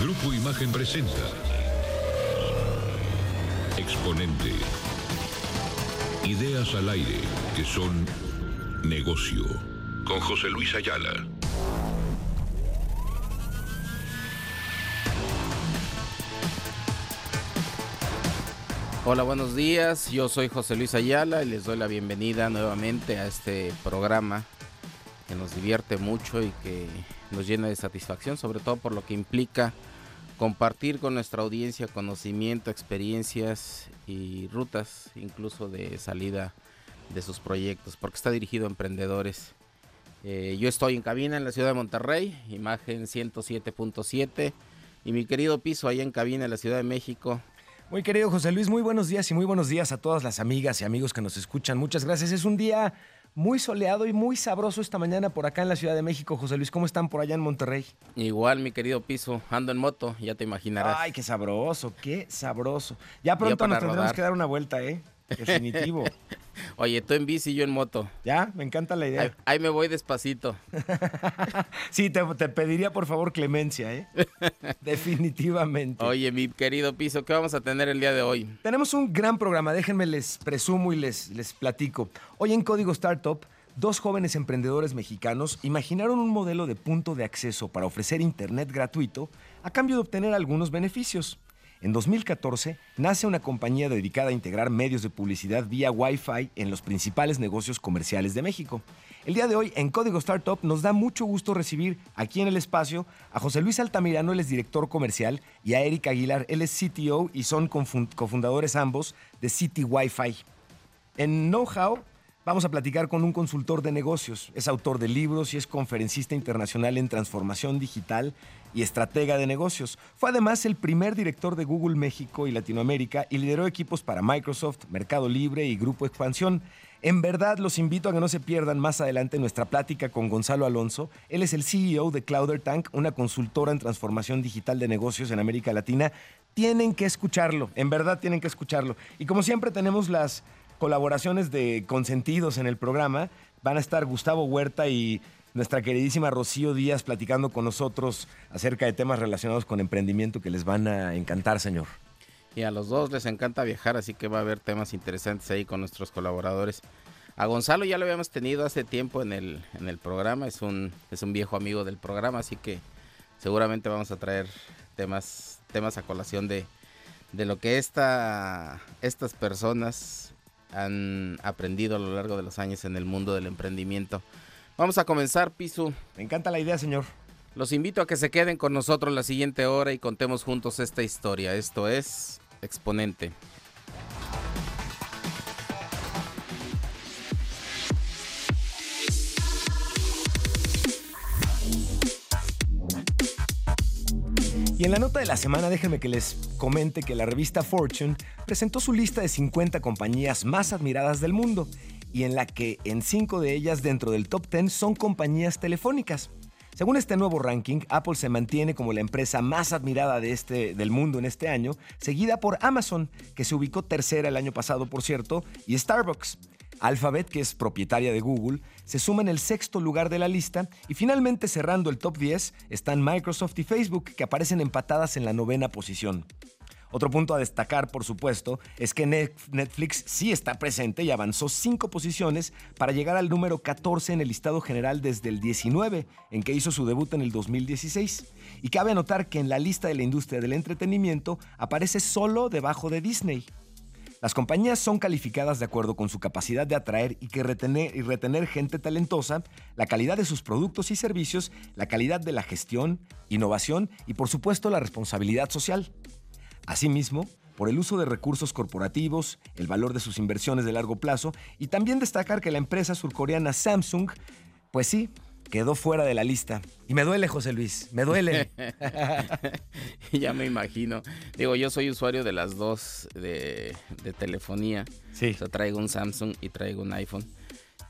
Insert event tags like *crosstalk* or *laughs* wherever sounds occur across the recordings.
Grupo Imagen presenta Exponente. Ideas al aire que son negocio. Con José Luis Ayala. Hola, buenos días. Yo soy José Luis Ayala y les doy la bienvenida nuevamente a este programa que nos divierte mucho y que nos llena de satisfacción, sobre todo por lo que implica compartir con nuestra audiencia conocimiento, experiencias y rutas, incluso de salida de sus proyectos, porque está dirigido a emprendedores. Eh, yo estoy en cabina en la ciudad de Monterrey, imagen 107.7, y mi querido piso ahí en cabina en la Ciudad de México, muy querido José Luis, muy buenos días y muy buenos días a todas las amigas y amigos que nos escuchan. Muchas gracias. Es un día muy soleado y muy sabroso esta mañana por acá en la Ciudad de México. José Luis, ¿cómo están por allá en Monterrey? Igual, mi querido Piso, ando en moto, ya te imaginarás. Ay, qué sabroso, qué sabroso. Ya pronto nos tendremos que dar una vuelta, ¿eh? Definitivo. *laughs* Oye, tú en bici y yo en moto. Ya, me encanta la idea. Ahí, me voy despacito. *laughs* sí, te, pediría por favor clemencia, ¿eh? *laughs* Definitivamente. Oye, mi querido piso, ¿qué vamos a tener el día de hoy? Tenemos un gran programa, déjenme les presumo y les, les platico. Hoy en Código Startup, dos jóvenes emprendedores mexicanos imaginaron un modelo de punto de acceso para ofrecer Internet gratuito a cambio de obtener algunos beneficios. En 2014 nace una compañía dedicada a integrar medios de publicidad vía Wi-Fi en los principales negocios comerciales de México. El día de hoy en Código Startup nos da mucho gusto recibir aquí en el espacio a José Luis Altamirano, él es director comercial, y a Erika Aguilar, él es CTO y son cofundadores ambos de City Wi-Fi. En Know-How Vamos a platicar con un consultor de negocios. Es autor de libros y es conferencista internacional en transformación digital y estratega de negocios. Fue además el primer director de Google México y Latinoamérica y lideró equipos para Microsoft, Mercado Libre y Grupo Expansión. En verdad los invito a que no se pierdan más adelante nuestra plática con Gonzalo Alonso. Él es el CEO de Clouder Tank, una consultora en transformación digital de negocios en América Latina. Tienen que escucharlo, en verdad tienen que escucharlo. Y como siempre tenemos las colaboraciones de consentidos en el programa. Van a estar Gustavo Huerta y nuestra queridísima Rocío Díaz platicando con nosotros acerca de temas relacionados con emprendimiento que les van a encantar, señor. Y a los dos les encanta viajar, así que va a haber temas interesantes ahí con nuestros colaboradores. A Gonzalo ya lo habíamos tenido hace tiempo en el, en el programa, es un, es un viejo amigo del programa, así que seguramente vamos a traer temas, temas a colación de, de lo que esta, estas personas han aprendido a lo largo de los años en el mundo del emprendimiento. Vamos a comenzar, Pisu. Me encanta la idea, señor. Los invito a que se queden con nosotros la siguiente hora y contemos juntos esta historia. Esto es Exponente. En la nota de la semana déjenme que les comente que la revista Fortune presentó su lista de 50 compañías más admiradas del mundo y en la que en 5 de ellas dentro del top 10 son compañías telefónicas. Según este nuevo ranking, Apple se mantiene como la empresa más admirada este, del mundo en este año, seguida por Amazon, que se ubicó tercera el año pasado, por cierto, y Starbucks. Alphabet, que es propietaria de Google, se suma en el sexto lugar de la lista y finalmente cerrando el top 10 están Microsoft y Facebook, que aparecen empatadas en la novena posición. Otro punto a destacar, por supuesto, es que Netflix sí está presente y avanzó cinco posiciones para llegar al número 14 en el listado general desde el 19, en que hizo su debut en el 2016. Y cabe anotar que en la lista de la industria del entretenimiento aparece solo debajo de Disney. Las compañías son calificadas de acuerdo con su capacidad de atraer y, que retener, y retener gente talentosa, la calidad de sus productos y servicios, la calidad de la gestión, innovación y por supuesto la responsabilidad social. Asimismo, por el uso de recursos corporativos, el valor de sus inversiones de largo plazo y también destacar que la empresa surcoreana Samsung, pues sí, quedó fuera de la lista. Y me duele, José Luis, me duele. *laughs* ya me imagino. Digo, yo soy usuario de las dos de, telefonía. Sí. O sea, traigo un Samsung y traigo un iPhone.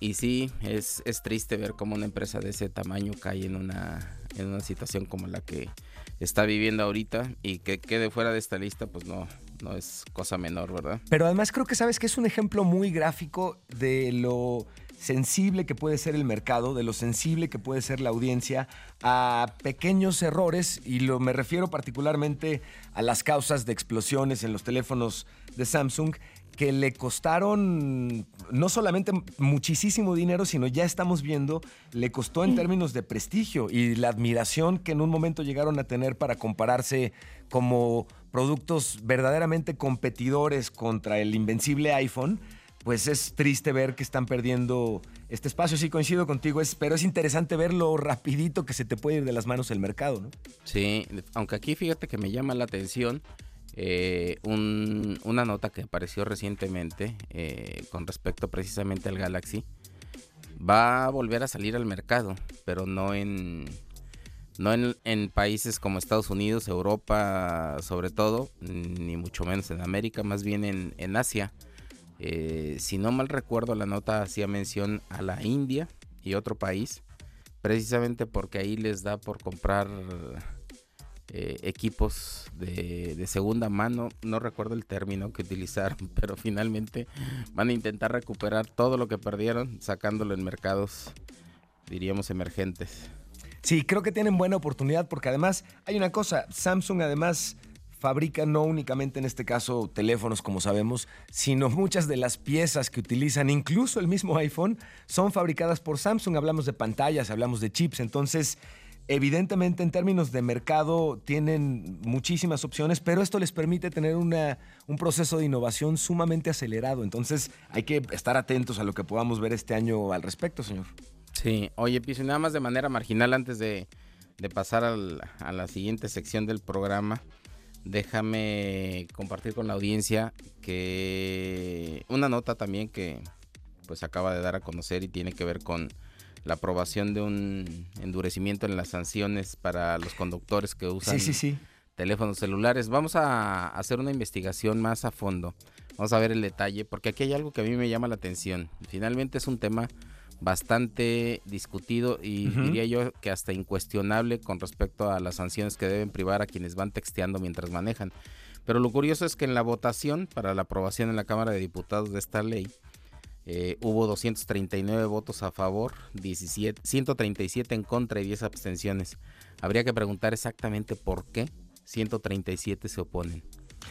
Y sí, es, es triste ver cómo una empresa de ese tamaño cae en una, en una situación como la que está viviendo ahorita y que quede fuera de esta lista, pues no, no es cosa menor, ¿verdad? Pero además creo que sabes que es un ejemplo muy gráfico de lo sensible que puede ser el mercado, de lo sensible que puede ser la audiencia a pequeños errores, y lo, me refiero particularmente a las causas de explosiones en los teléfonos de Samsung, que le costaron no solamente muchísimo dinero, sino ya estamos viendo, le costó en términos de prestigio y la admiración que en un momento llegaron a tener para compararse como productos verdaderamente competidores contra el invencible iPhone pues es triste ver que están perdiendo este espacio. Sí, coincido contigo, es, pero es interesante ver lo rapidito que se te puede ir de las manos el mercado, ¿no? Sí, aunque aquí fíjate que me llama la atención eh, una nota que apareció recientemente eh, con respecto precisamente al Galaxy. Va a volver a salir al mercado, pero no en no en, países como Estados Unidos, Europa sobre todo, ni mucho menos en América, más bien en, en Asia. Eh, si no mal recuerdo, la nota hacía mención a la India y otro país, precisamente porque ahí les da por comprar eh, equipos de, segunda mano. No recuerdo el término que utilizaron, *laughs* pero finalmente van a intentar recuperar todo lo que perdieron sacándolo en mercados, diríamos, emergentes. Sí, creo que tienen buena oportunidad porque además hay una cosa, Samsung además fabrica no únicamente en este caso teléfonos, como sabemos, sino muchas de las piezas que utilizan, incluso el mismo iPhone, son fabricadas por Samsung. Hablamos de pantallas, hablamos de chips, entonces... Evidentemente en términos de mercado tienen muchísimas opciones, pero esto les permite tener un proceso de innovación sumamente acelerado. Entonces hay que estar atentos a lo que podamos ver este año al respecto, señor. Sí, oye, Piso, nada más de manera marginal antes de, pasar a la siguiente sección del programa déjame compartir con la audiencia que una nota también que pues acaba de dar a conocer y tiene que ver con la aprobación de un endurecimiento en las sanciones para los conductores que usan teléfonos celulares. Vamos a hacer una investigación más a fondo. Vamos a ver el detalle porque aquí hay algo que a mí me llama la atención. Finalmente es un tema bastante discutido y diría yo que hasta incuestionable con respecto a las sanciones que deben privar a quienes van texteando mientras manejan. Pero lo curioso es que en la votación para la aprobación en la Cámara de Diputados de esta ley eh, hubo 239 votos a favor, 17, 137 en contra y 10 abstenciones. Habría que preguntar exactamente por qué 137 se oponen.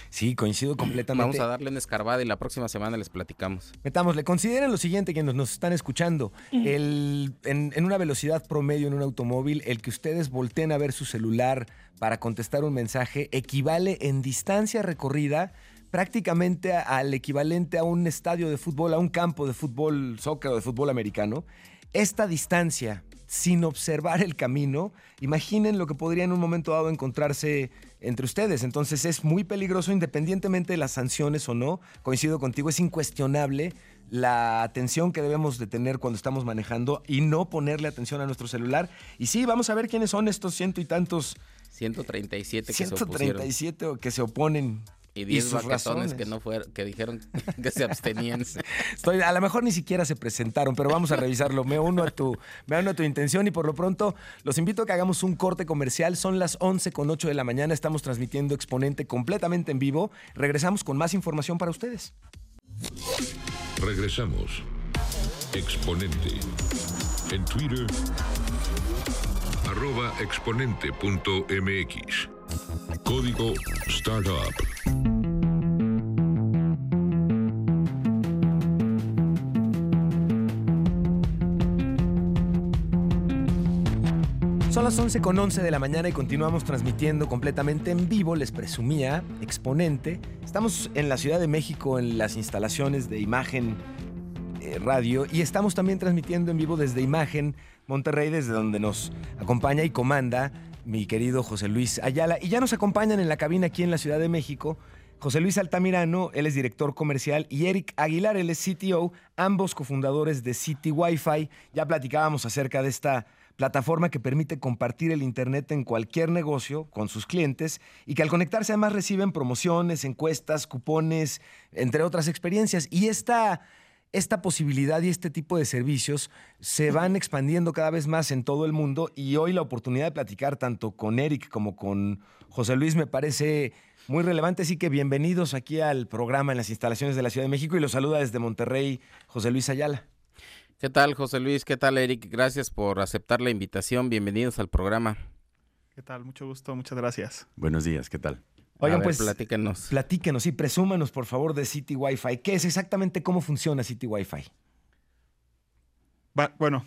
Sí, coincido completamente. Vamos a darle una escarbada y la próxima semana les platicamos. Metámosle. Consideren lo siguiente que nos, están escuchando. El, en, en, una velocidad promedio en un automóvil, el que ustedes volteen a ver su celular para contestar un mensaje equivale en distancia recorrida prácticamente al equivalente a un estadio de fútbol, a un campo de fútbol, soccer o de fútbol americano. Esta distancia sin observar el camino, imaginen lo que podría en un momento dado encontrarse entre ustedes. Entonces es muy peligroso independientemente de las sanciones o no. Coincido contigo, es incuestionable la atención que debemos de tener cuando estamos manejando y no ponerle atención a nuestro celular. Y sí, vamos a ver quiénes son estos ciento y tantos. 137 que 137 que se oponen y 10 vaquetones que no fueron, que dijeron *laughs* que se abstenían. *laughs* Estoy, a lo mejor ni siquiera se presentaron, pero vamos a revisarlo. Me uno a tu, me uno a tu intención y por lo pronto los invito a que hagamos un corte comercial. Son las 11 con 8 de la mañana. Estamos transmitiendo Exponente completamente en vivo. Regresamos con más información para ustedes. Regresamos. Exponente. En Twitter. Arroba exponente.mx. Código Startup. Son las 11 con 11 de la mañana y continuamos transmitiendo completamente en vivo, les presumía, exponente. Estamos en la Ciudad de México en las instalaciones de imagen eh, radio y estamos también transmitiendo en vivo desde Imagen Monterrey, desde donde nos acompaña y comanda mi querido José Luis Ayala. Y ya nos acompañan en la cabina aquí en la Ciudad de México. José Luis Altamirano, él es director comercial, y Eric Aguilar, él es CTO, ambos cofundadores de City Wi-Fi. Ya platicábamos acerca de esta plataforma que permite compartir el Internet en cualquier negocio con sus clientes y que al conectarse además reciben promociones, encuestas, cupones, entre otras experiencias. Y esta esta posibilidad y este tipo de servicios se van expandiendo cada vez más en todo el mundo y hoy la oportunidad de platicar tanto con Eric como con José Luis me parece muy relevante, así que bienvenidos aquí al programa en las instalaciones de la Ciudad de México y los saluda desde Monterrey José Luis Ayala. ¿Qué tal, José Luis? ¿Qué tal, Eric? Gracias por aceptar la invitación. Bienvenidos al programa. ¿Qué tal? Mucho gusto, muchas gracias. Buenos días, ¿qué tal? Oigan, pues platíquenos. Platíquenos y presúmanos, por favor, de City Wi-Fi. ¿Qué es exactamente cómo funciona City Wi-Fi? bueno,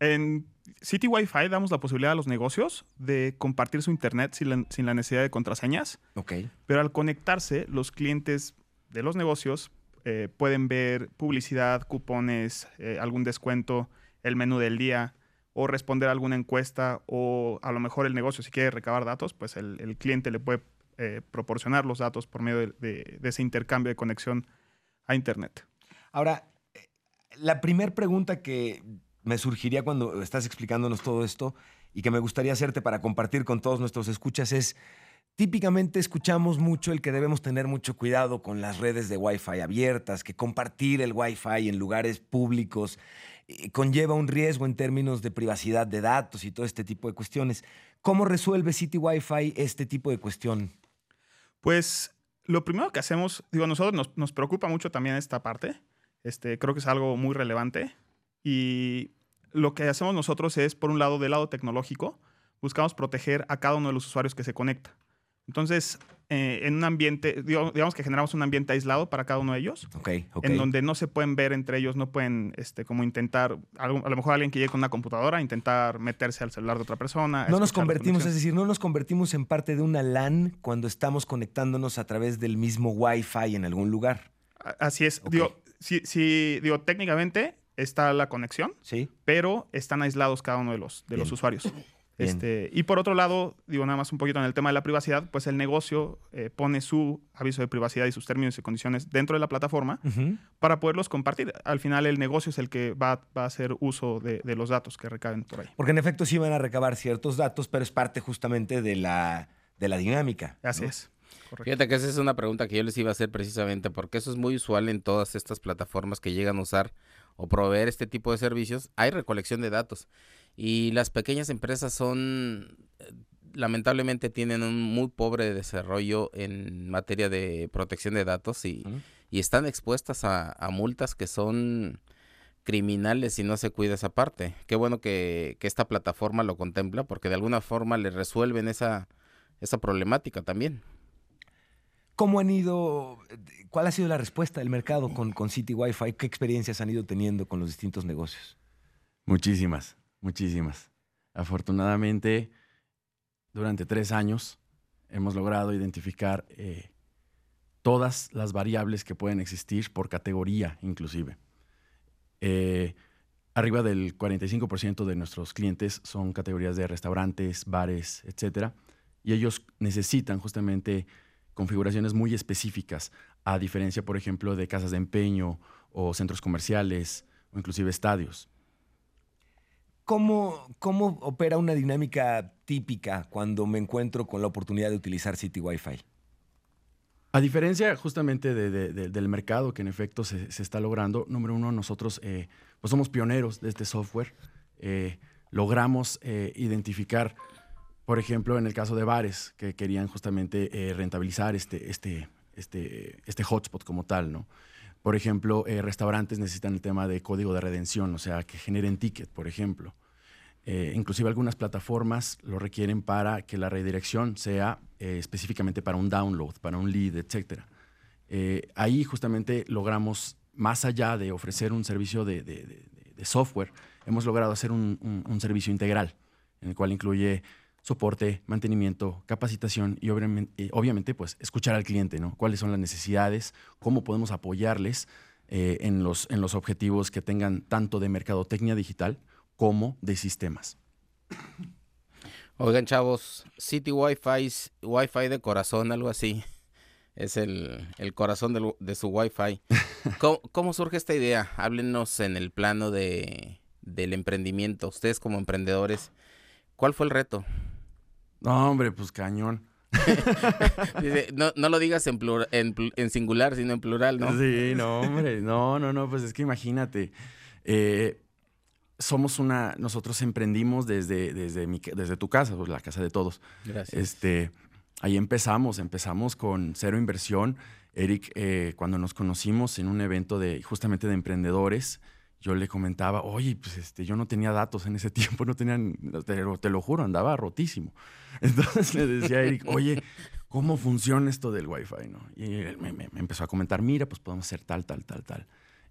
en City Wi-Fi damos la posibilidad a los negocios de compartir su internet sin la, necesidad de contraseñas. Ok. Pero al conectarse, los clientes de los negocios eh, pueden ver publicidad, cupones, eh, algún descuento, el menú del día o responder a alguna encuesta o a lo mejor el negocio si quiere recabar datos, pues el, cliente le puede eh, proporcionar los datos por medio de, ese intercambio de conexión a Internet. Ahora, la primera pregunta que me surgiría cuando estás explicándonos todo esto y que me gustaría hacerte para compartir con todos nuestros escuchas es, típicamente escuchamos mucho el que debemos tener mucho cuidado con las redes de Wi-Fi abiertas, que compartir el Wi-Fi en lugares públicos eh, conlleva un riesgo en términos de privacidad de datos y todo este tipo de cuestiones. ¿Cómo resuelve City Wi-Fi este tipo de cuestión? Pues lo primero que hacemos, digo, a nosotros nos, nos preocupa mucho también esta parte. Este, creo que es algo muy relevante. Y lo que hacemos nosotros es, por un lado, del lado tecnológico, buscamos proteger a cada uno de los usuarios que se conecta. Entonces, eh, en un ambiente, digamos que generamos un ambiente aislado para cada uno de ellos, en donde no se pueden ver entre ellos, no pueden, este, como intentar, a lo mejor alguien que llegue con una computadora, intentar meterse al celular de otra persona. No nos convertimos, es decir, no nos convertimos en parte de una LAN cuando estamos conectándonos a través del mismo Wi-Fi en algún lugar. Así es. Digo, si, digo, técnicamente está la conexión, sí. pero están aislados cada uno de los, de los usuarios. Este, y por otro lado, digo nada más un poquito en el tema de la privacidad, pues el negocio eh, pone su aviso de privacidad y sus términos y condiciones dentro de la plataforma para poderlos compartir. Al final el negocio es el que va, a hacer uso de, los datos que recaben por ahí. Porque en efecto sí van a recabar ciertos datos, pero es parte justamente de la, de la dinámica. Así es. Fíjate que esa es una pregunta que yo les iba a hacer precisamente, porque eso es muy usual en todas estas plataformas que llegan a usar o proveer este tipo de servicios, hay recolección de datos. Y las pequeñas empresas son, eh, lamentablemente, tienen un muy pobre desarrollo en materia de protección de datos y, están expuestas a, multas que son criminales si no se cuida esa parte. Qué bueno que, esta plataforma lo contempla porque de alguna forma le resuelven esa, esa problemática también. ¿Cómo han ido, cuál ha sido la respuesta del mercado con, con City Wi-Fi? ¿Qué experiencias han ido teniendo con los distintos negocios? Muchísimas, muchísimas. Afortunadamente, durante tres años hemos logrado identificar eh, todas las variables que pueden existir por categoría inclusive. Eh, arriba del 45% de nuestros clientes son categorías de restaurantes, bares, etc. Y ellos necesitan justamente configuraciones muy específicas, a diferencia, por ejemplo, de casas de empeño o centros comerciales o inclusive estadios. ¿Cómo, ¿Cómo opera una dinámica típica cuando me encuentro con la oportunidad de utilizar City Wi-Fi? A diferencia justamente del mercado que en efecto se, está logrando, número uno, nosotros eh, pues somos pioneros de este software. Eh, logramos eh, identificar por ejemplo, en el caso de bares que querían justamente rentabilizar este, este, este, este hotspot como tal, ¿no? Por ejemplo, eh, restaurantes necesitan el tema de código de redención, o sea, que generen ticket, por ejemplo. Eh, inclusive algunas plataformas lo requieren para que la redirección sea específicamente para un download, para un lead, etc. ahí justamente logramos, más allá de ofrecer un servicio de, software, hemos logrado hacer un servicio integral, en el cual incluye soporte, mantenimiento, capacitación y obviamente, obviamente, pues escuchar al cliente, ¿no? Cuáles son las necesidades, cómo podemos apoyarles eh, en, los, en los objetivos que tengan tanto de mercadotecnia digital como de sistemas. Oigan, chavos, City Wi-Fi, Wi-Fi de corazón, algo así. Es el, corazón de, su Wi-Fi. *laughs* ¿Cómo, ¿Cómo, surge esta idea? Háblenos en el plano de, del emprendimiento. Ustedes como emprendedores, ¿cuál fue el reto? No, hombre, pues cañón. *laughs* no, no, lo digas en, en, singular, sino en plural, ¿no? Sí, no, hombre, no, no, no, pues es que imagínate, eh, somos una, nosotros emprendimos desde, desde, mi, desde tu casa, pues la casa de todos. Gracias. Este, ahí empezamos, empezamos con cero inversión. Eric, eh, cuando nos conocimos en un evento de justamente de emprendedores, yo le comentaba, oye, pues este, yo no tenía datos en ese *laughs* tiempo, no tenían, te, te lo juro, andaba rotísimo. *laughs* Entonces le decía a Eric, oye, ¿cómo funciona esto del Wi-Fi? ¿no? Y él me, me, empezó a comentar, mira, pues podemos hacer tal, tal, tal, tal.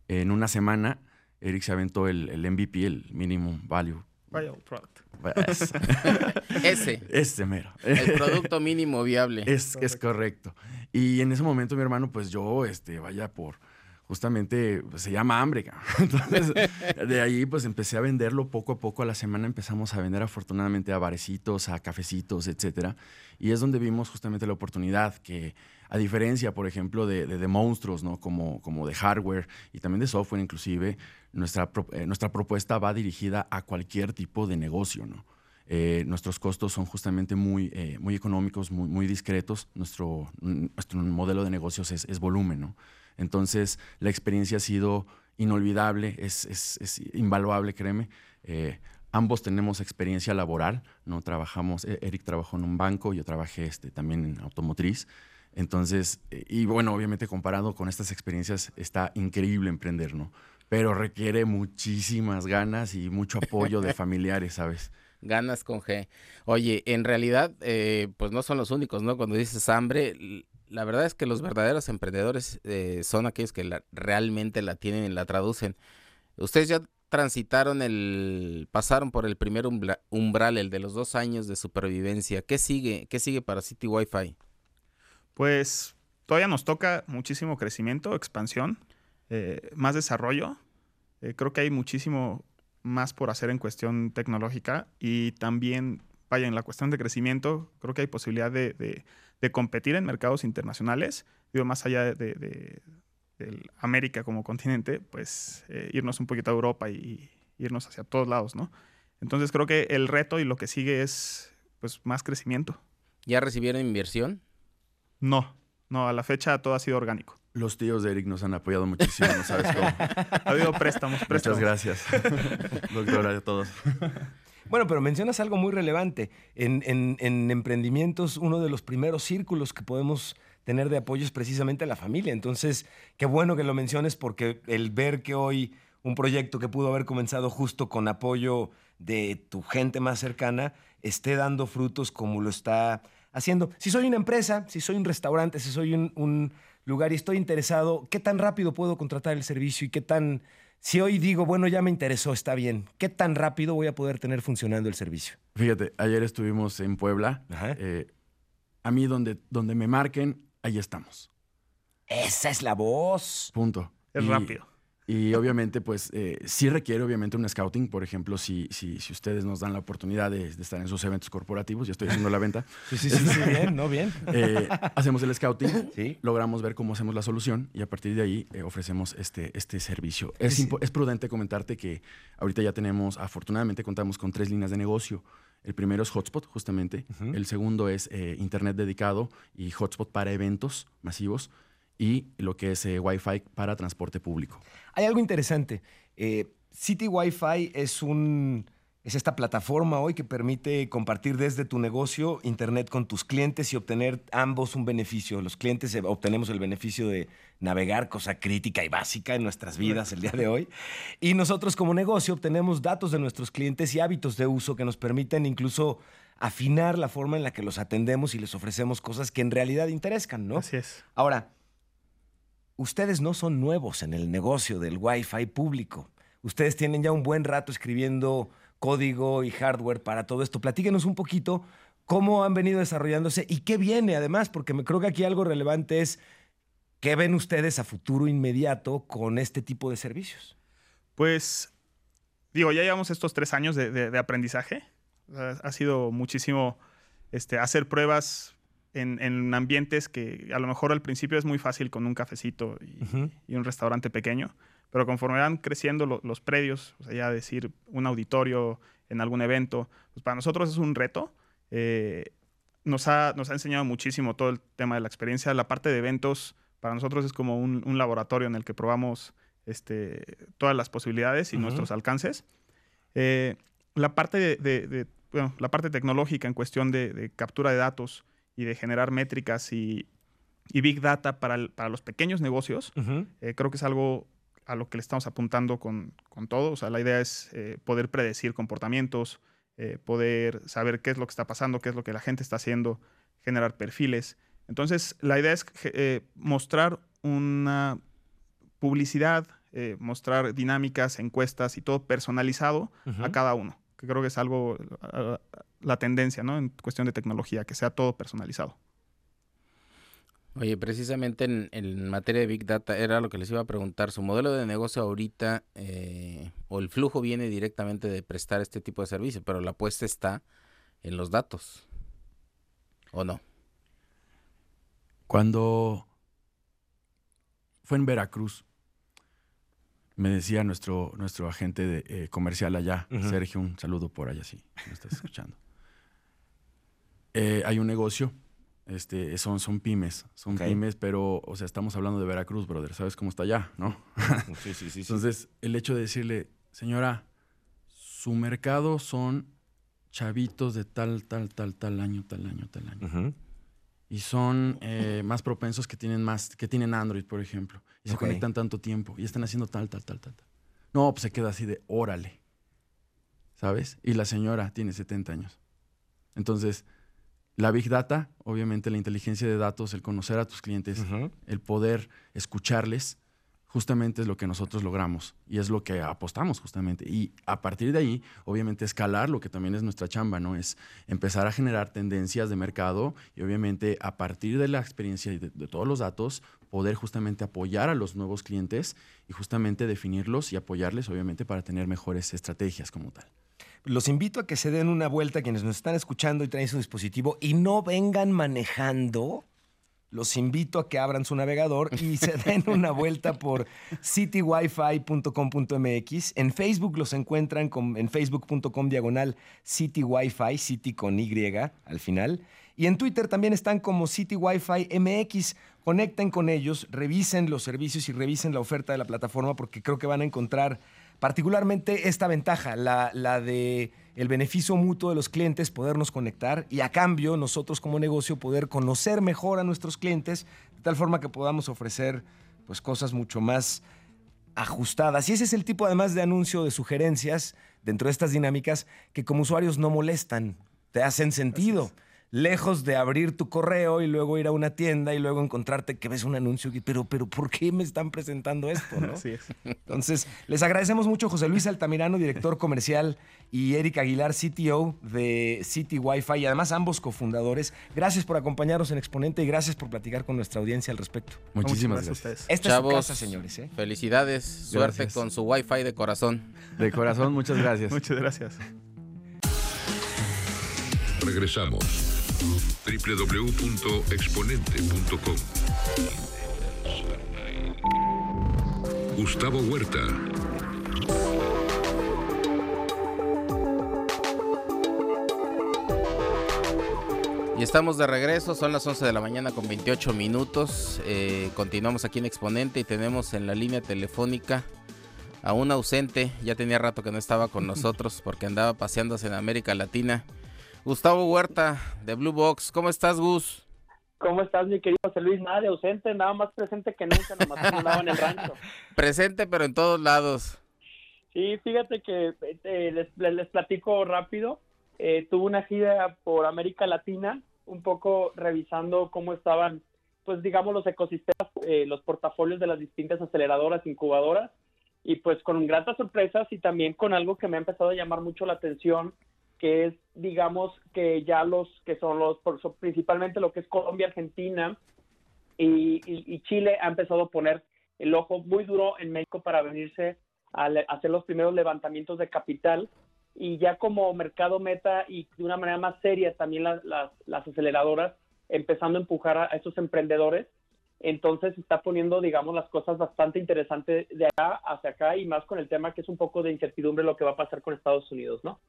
En una semana, Eric se aventó el, el MVP, el Minimum Value. Viable Product. *laughs* Ese. Ese mero. El producto mínimo viable. Es, es correcto. Y en ese momento, mi hermano, pues yo, este, vaya por justamente pues, se llama hambre. *laughs* Entonces, de ahí pues empecé a venderlo poco a poco. A la semana empezamos a vender afortunadamente a barecitos, a cafecitos, etcétera. Y es donde vimos justamente la oportunidad que, a diferencia, por ejemplo, de, de, monstruos, ¿no? Como, como de hardware y también de software inclusive, nuestra, eh, nuestra propuesta va dirigida a cualquier tipo de negocio, ¿no? Eh, nuestros costos son justamente muy, eh, muy económicos, muy, discretos. Nuestro, nuestro modelo de negocios es, es volumen, ¿no? Entonces, la experiencia ha sido inolvidable, es, invaluable, créeme. Eh, ambos tenemos experiencia laboral, ¿no? Trabajamos, e-, Eric trabajó en un banco, yo trabajé este, también en automotriz. Entonces, eh, y bueno, obviamente comparado con estas experiencias, está increíble emprender, ¿no? Pero requiere muchísimas ganas y mucho apoyo de *laughs* familiares, ¿sabes? Ganas con G. Oye, en realidad, eh, pues no son los únicos, ¿no? Cuando dices hambre, la verdad es que los verdaderos emprendedores eh, son aquellos que realmente la tienen y la traducen. Ustedes ya transitaron el, pasaron por el primer umbral, el de los dos años de supervivencia. ¿Qué sigue? ¿Qué sigue para City Wi-Fi? Pues todavía nos toca muchísimo crecimiento, expansión, eh, más desarrollo. Eh, creo que hay muchísimo más por hacer en cuestión tecnológica y también, vaya, en la cuestión de crecimiento, creo que hay posibilidad de de competir en mercados internacionales, digo, más allá de, América como continente, pues eh, irnos un poquito a Europa y, irnos hacia todos lados, ¿no? Entonces creo que el reto y lo que sigue es pues más crecimiento. ¿Ya recibieron inversión? No, no, a la fecha todo ha sido orgánico. Los tíos de Eric nos han apoyado muchísimo, ¿no sabes cómo? *laughs* ha habido préstamos, préstamos. Muchas gracias, doctora, a todos. *laughs* Bueno, pero mencionas algo muy relevante. En, emprendimientos, uno de los primeros círculos que podemos tener de apoyo es precisamente la familia. Entonces, qué bueno que lo menciones porque el ver que hoy un proyecto que pudo haber comenzado justo con apoyo de tu gente más cercana esté dando frutos como lo está haciendo. Si soy una empresa, si soy un restaurante, si soy un lugar y estoy interesado, ¿qué tan rápido puedo contratar el servicio y qué tan si hoy digo, bueno, ya me interesó, está bien, ¿qué tan rápido voy a poder tener funcionando el servicio? Fíjate, ayer estuvimos en Puebla. Eh, a mí donde, donde me marquen, ahí estamos. Esa es la voz. Punto. Es rápido. Y obviamente, pues eh, sí requiere obviamente un scouting. Por ejemplo, si, si, si ustedes nos dan la oportunidad de, estar en sus eventos corporativos, ya estoy haciendo la venta. Sí, sí, sí, bien, ¿no? Bien. *laughs* Eh, hacemos el scouting, ¿Sí? logramos ver cómo hacemos la solución y a partir de ahí eh, ofrecemos este, este servicio. Es, es prudente comentarte que ahorita ya tenemos, afortunadamente contamos con tres líneas de negocio. El primero es hotspot, justamente. El segundo es internet dedicado y hotspot para eventos masivos y lo que es eh, Wi-Fi para transporte público. Hay algo interesante. Eh, City Wi-Fi es un es esta plataforma hoy que permite compartir desde tu negocio internet con tus clientes y obtener ambos un beneficio. Los clientes obtenemos el beneficio de navegar, cosa crítica y básica en nuestras vidas el día de hoy. Y nosotros como negocio obtenemos datos de nuestros clientes y hábitos de uso que nos permiten incluso afinar la forma en la que los atendemos y les ofrecemos cosas que en realidad interesan, ¿no? Así es. Ahora, ustedes no son nuevos en el negocio del Wi-Fi público. Ustedes tienen ya un buen rato escribiendo código y hardware para todo esto. Platíquenos un poquito cómo han venido desarrollándose y qué viene además, porque me creo que aquí algo relevante es qué ven ustedes a futuro inmediato con este tipo de servicios. Pues, digo, ya llevamos estos tres años de, aprendizaje. Ha sido muchísimo este, hacer pruebas en, ambientes que a lo mejor al principio es muy fácil con un cafecito y, un restaurante pequeño, pero conforme van creciendo los predios, o sea, ya decir un auditorio en algún evento, pues para nosotros es un reto. Eh, nos, ha, nos ha enseñado muchísimo todo el tema de la experiencia. La parte de eventos para nosotros es como un, laboratorio en el que probamos este, todas las posibilidades y nuestros alcances. Eh, la, parte de, la parte tecnológica en cuestión de captura de datos, y de generar métricas y, Big Data para, para, los pequeños negocios, eh, creo que es algo a lo que le estamos apuntando con, con todo. O sea, la idea es eh, poder predecir comportamientos, eh, poder saber qué es lo que está pasando, qué es lo que la gente está haciendo, generar perfiles. Entonces, la idea es mostrar una publicidad, mostrar dinámicas, encuestas y todo personalizado a cada uno, que creo que es algo, la tendencia, ¿no? En cuestión de tecnología, que sea todo personalizado. Oye, precisamente en, materia de Big Data era lo que les iba a preguntar. ¿Su modelo de negocio ahorita eh, o el flujo viene directamente de prestar este tipo de servicio, pero la apuesta está en los datos? ¿O no? Cuando fue en Veracruz, me decía nuestro, nuestro agente de, eh, comercial allá, Sergio, un saludo por allá, si me estás escuchando. *laughs* Eh, hay un negocio este, son, son pymes, son pymes, pero, o sea, estamos hablando de Veracruz, brother, ¿sabes cómo está allá, no? sí, sí, sí. Entonces, el hecho de decirle, señora, su mercado son chavitos de tal, tal, tal, tal año, tal año, tal año. Y son eh, más propensos que tienen más, que tienen Android, por ejemplo. Y se conectan tanto tiempo y están haciendo tal, tal, tal, tal. tal. No, pues se queda así de órale. ¿Sabes? Y la señora tiene 70 años. Entonces, la Big Data, obviamente la inteligencia de datos, el conocer a tus clientes, el poder escucharles, justamente es lo que nosotros logramos y es lo que apostamos justamente. Y a partir de ahí, obviamente escalar lo que también es nuestra chamba, ¿no? Es empezar a generar tendencias de mercado y obviamente a partir de la experiencia y de, de todos los datos, poder justamente apoyar a los nuevos clientes y justamente definirlos y apoyarles, obviamente, para tener mejores estrategias como tal. Los invito a que se den una vuelta quienes nos están escuchando y traen su dispositivo y no vengan manejando. Los invito a que abran su navegador y se *laughs* den una vuelta por citywifi.com.mx. En Facebook los encuentran en facebook.com diagonal citywifi, city con Y al final. Y en Twitter también están como citywifi MX. Conecten con ellos, revisen los servicios y revisen la oferta de la plataforma porque creo que van a encontrar particularmente esta ventaja, la, de el beneficio mutuo de los clientes, podernos conectar y a cambio nosotros como negocio poder conocer mejor a nuestros clientes de tal forma que podamos ofrecer pues cosas mucho más ajustadas. Y ese es el tipo además de anuncio de sugerencias dentro de estas dinámicas que como usuarios no molestan, te hacen sentido lejos de abrir tu correo y luego ir a una tienda y luego encontrarte que ves un anuncio, pero, pero ¿por qué me están presentando esto? ¿no? *laughs* Así es. Entonces, les agradecemos mucho José Luis Altamirano, director comercial, y Eric Aguilar, CTO de City Wi-Fi, y además ambos cofundadores. Gracias por acompañarnos en Exponente y gracias por platicar con nuestra audiencia al respecto. Muchísimas gracias. gracias. Esta es su casa, señores. ¿eh? Felicidades, suerte con su Wi-Fi de corazón. De corazón, muchas gracias. *laughs* Muchas gracias. Regresamos www.exponente.com. Gustavo Huerta. Y estamos de regreso, son las 11 de la mañana con 28 minutos. Eh, continuamos aquí en Exponente y tenemos en la línea telefónica a un ausente. Ya tenía rato que no estaba con nosotros porque andaba paseándose en América Latina. Gustavo Huerta, de Blue Box. ¿Cómo estás, Gus? ¿Cómo estás, mi querido José Luis? Nada de ausente, nada más presente que nunca, nomás andaba en el rancho. *laughs* Presente, pero en todos lados. Sí, fíjate que eh, les, les, platico rápido. Eh, tuve una gira por América Latina, un poco revisando cómo estaban, pues digamos, los ecosistemas, eh, los portafolios de las distintas aceleradoras, incubadoras, y pues con gratas sorpresas y también con algo que me ha empezado a llamar mucho la atención, que es, digamos, que ya los que son los, principalmente lo que es Colombia, Argentina y, Chile ha empezado a poner el ojo muy duro en México para venirse a, hacer los primeros levantamientos de capital y ya como mercado meta y de una manera más seria también las, las, aceleradoras empezando a empujar a, esos emprendedores. Entonces está poniendo, digamos, las cosas bastante interesantes de acá hacia acá y más con el tema que es un poco de incertidumbre lo que va a pasar con Estados Unidos, ¿no?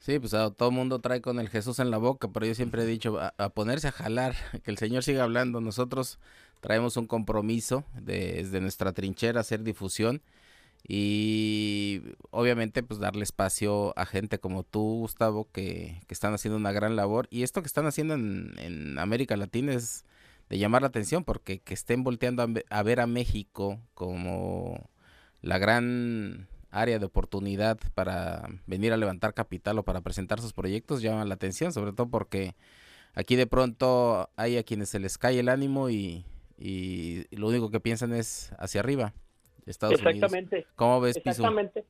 Sí, pues todo el mundo trae con el Jesús en la boca, pero yo siempre he dicho a, ponerse a jalar, *laughs* que el Señor siga hablando. Nosotros traemos un compromiso desde nuestra trinchera, hacer difusión y obviamente pues darle espacio a gente como tú, Gustavo, que, que están haciendo una gran labor. Y esto que están haciendo en, en América Latina es de llamar la atención porque que estén volteando a, ver a México como la gran área de oportunidad para venir a levantar capital o para presentar sus proyectos llama la atención, sobre todo porque aquí de pronto hay a quienes se les cae el ánimo y, y lo único que piensan es hacia arriba. Estados Exactamente. Unidos. ¿Cómo ves, Piso? Exactamente.